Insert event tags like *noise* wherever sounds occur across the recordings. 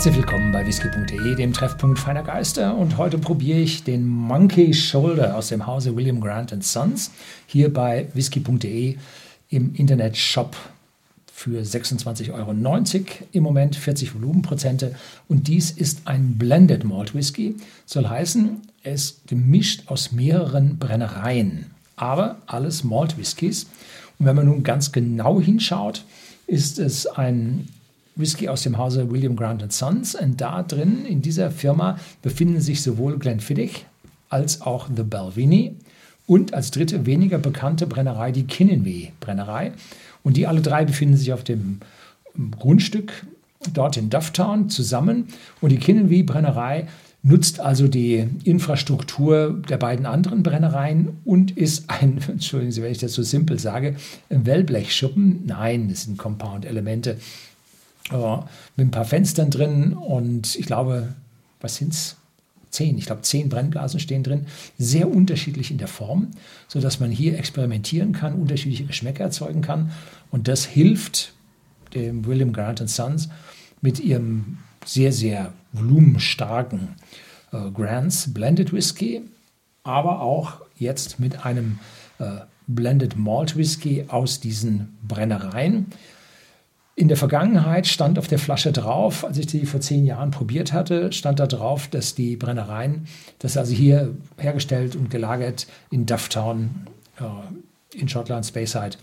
Herzlich willkommen bei whisky.de, dem Treffpunkt feiner Geister. Und heute probiere ich den Monkey Shoulder aus dem Hause William Grant Sons hier bei whisky.de im Internet-Shop für 26,90 Euro im Moment 40 Volumenprozente. Und dies ist ein Blended Malt Whisky, soll heißen, er ist gemischt aus mehreren Brennereien, aber alles Malt Whiskys. Und wenn man nun ganz genau hinschaut, ist es ein Whisky aus dem Hause William Grant Sons. Und da drin, in dieser Firma, befinden sich sowohl Glenfiddich als auch The Belvini und als dritte weniger bekannte Brennerei die Kinnenweh Brennerei. Und die alle drei befinden sich auf dem Grundstück dort in Dufftown zusammen. Und die Kinnenweh Brennerei nutzt also die Infrastruktur der beiden anderen Brennereien und ist ein, *laughs* entschuldigen Sie, wenn ich das so simpel sage, ein Wellblechschuppen. Nein, das sind Compound-Elemente äh, mit ein paar Fenstern drin und ich glaube, was sind es? Zehn, ich glaube, zehn Brennblasen stehen drin, sehr unterschiedlich in der Form, sodass man hier experimentieren kann, unterschiedliche Geschmäcker erzeugen kann. Und das hilft dem William Grant Sons mit ihrem sehr, sehr volumenstarken äh, Grants Blended Whisky, aber auch jetzt mit einem äh, Blended Malt Whisky aus diesen Brennereien. In der Vergangenheit stand auf der Flasche drauf, als ich die vor zehn Jahren probiert hatte, stand da drauf, dass die Brennereien, das also hier hergestellt und gelagert in Dufftown äh, in Schottland, Speyside,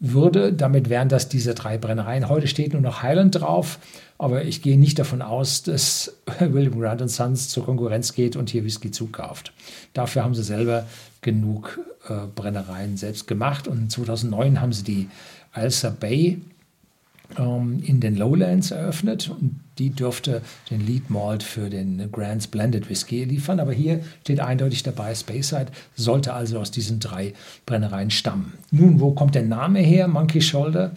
würde. Damit wären das diese drei Brennereien. Heute steht nur noch Highland drauf, aber ich gehe nicht davon aus, dass *laughs* William Grant Sons zur Konkurrenz geht und hier Whisky zukauft. Dafür haben sie selber genug äh, Brennereien selbst gemacht und 2009 haben sie die Alsa Bay ähm, in den Lowlands eröffnet und die dürfte den Lead Malt für den Grants Blended Whisky liefern. Aber hier steht eindeutig dabei, Speyside sollte also aus diesen drei Brennereien stammen. Nun, wo kommt der Name her? Monkey Shoulder.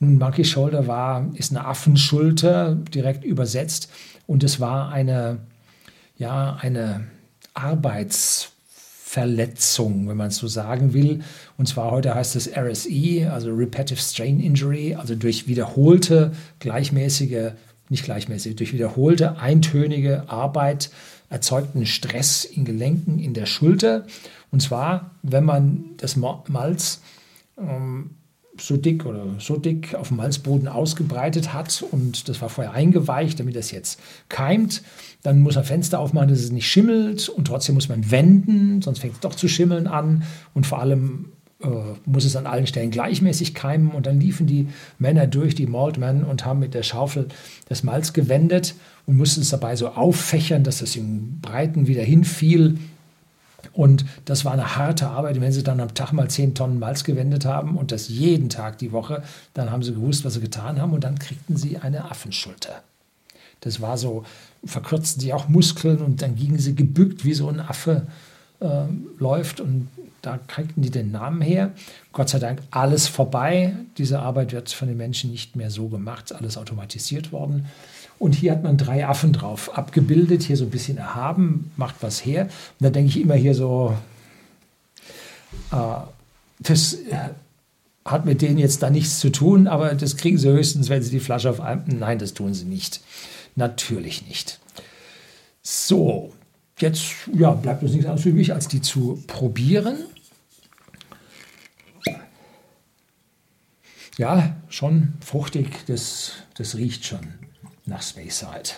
Nun, Monkey Shoulder war, ist eine Affenschulter direkt übersetzt und es war eine, ja, eine Arbeits- Verletzung, wenn man es so sagen will. Und zwar heute heißt es RSE, also Repetitive Strain Injury, also durch wiederholte, gleichmäßige, nicht gleichmäßig, durch wiederholte, eintönige Arbeit erzeugten Stress in Gelenken in der Schulter. Und zwar, wenn man das Malz ähm, so dick oder so dick auf dem Malzboden ausgebreitet hat und das war vorher eingeweicht, damit das jetzt keimt. Dann muss man Fenster aufmachen, dass es nicht schimmelt und trotzdem muss man wenden, sonst fängt es doch zu schimmeln an und vor allem äh, muss es an allen Stellen gleichmäßig keimen und dann liefen die Männer durch, die Maltmen und haben mit der Schaufel das Malz gewendet und mussten es dabei so auffächern, dass es im Breiten wieder hinfiel und das war eine harte Arbeit. Wenn sie dann am Tag mal 10 Tonnen Malz gewendet haben und das jeden Tag die Woche, dann haben sie gewusst, was sie getan haben und dann kriegten sie eine Affenschulter. Das war so, verkürzten sie auch Muskeln und dann gingen sie gebückt, wie so ein Affe äh, läuft und da kriegten die den Namen her. Gott sei Dank alles vorbei. Diese Arbeit wird von den Menschen nicht mehr so gemacht, alles automatisiert worden. Und hier hat man drei Affen drauf abgebildet, hier so ein bisschen erhaben, macht was her. Und da denke ich immer hier so, äh, das äh, hat mit denen jetzt da nichts zu tun, aber das kriegen sie höchstens, wenn sie die Flasche auf einem. Nein, das tun sie nicht. Natürlich nicht. So, jetzt ja, bleibt uns nichts anderes übrig, als die zu probieren. Ja, schon fruchtig, das, das riecht schon nach Speyside.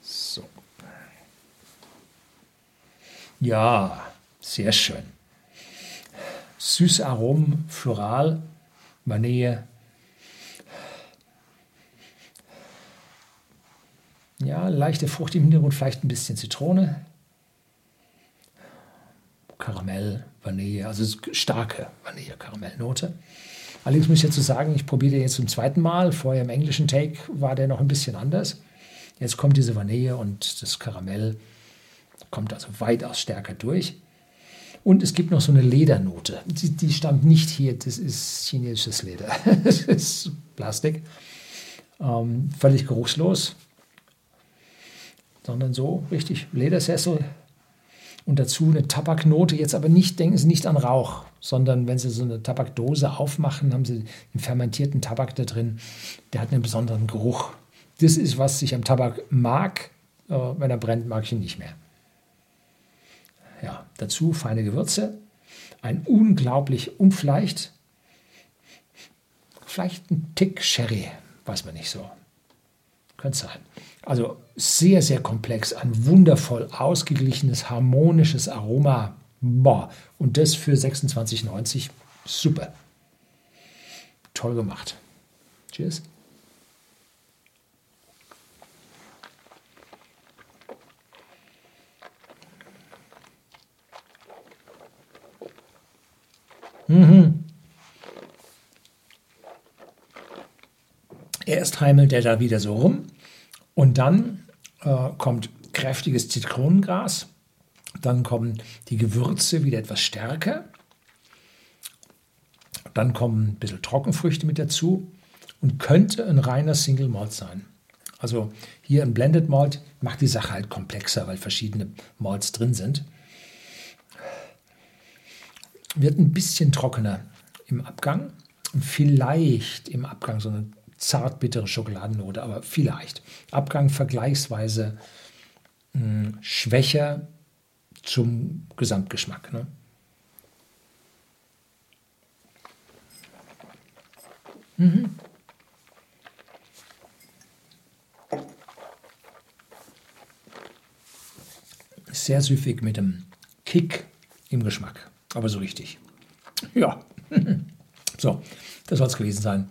So. Ja, sehr schön. Süße Aromen, floral, Vanille. Ja, leichte Frucht im Hintergrund, vielleicht ein bisschen Zitrone. Karamell, Vanille, also starke Vanille-Karamellnote. Allerdings muss ich dazu sagen, ich probiere den jetzt zum zweiten Mal. Vorher im englischen Take war der noch ein bisschen anders. Jetzt kommt diese Vanille und das Karamell kommt also weitaus stärker durch. Und es gibt noch so eine Ledernote. Die, die stammt nicht hier, das ist chinesisches Leder. *laughs* das ist Plastik. Ähm, völlig geruchslos. Sondern so richtig Ledersessel. und dazu eine Tabaknote. Jetzt aber nicht, denken Sie nicht an Rauch, sondern wenn Sie so eine Tabakdose aufmachen, haben Sie einen fermentierten Tabak da drin. Der hat einen besonderen Geruch. Das ist, was ich am Tabak mag. Wenn er brennt, mag ich ihn nicht mehr. Ja, dazu feine Gewürze, ein unglaublich umfleicht, vielleicht ein Tick Sherry, weiß man nicht so. Könnte sein. Also sehr, sehr komplex, ein wundervoll ausgeglichenes, harmonisches Aroma. Boah. Und das für 26,90. Super. Toll gemacht. Cheers. Mhm. Erst heimelt er da wieder so rum und dann äh, kommt kräftiges Zitronengras, dann kommen die Gewürze wieder etwas stärker, dann kommen ein bisschen Trockenfrüchte mit dazu und könnte ein reiner Single Malt sein. Also hier ein Blended Malt macht die Sache halt komplexer, weil verschiedene Malts drin sind wird ein bisschen trockener im Abgang. Vielleicht im Abgang so eine zart bittere Schokoladennote, aber vielleicht. Abgang vergleichsweise mh, hm, schwächer zum Gesamtgeschmack. Ne? Mhm. Sehr süffig mit dem Kick im Geschmack aber so richtig. Ja. *laughs* So, das soll es gewesen sein.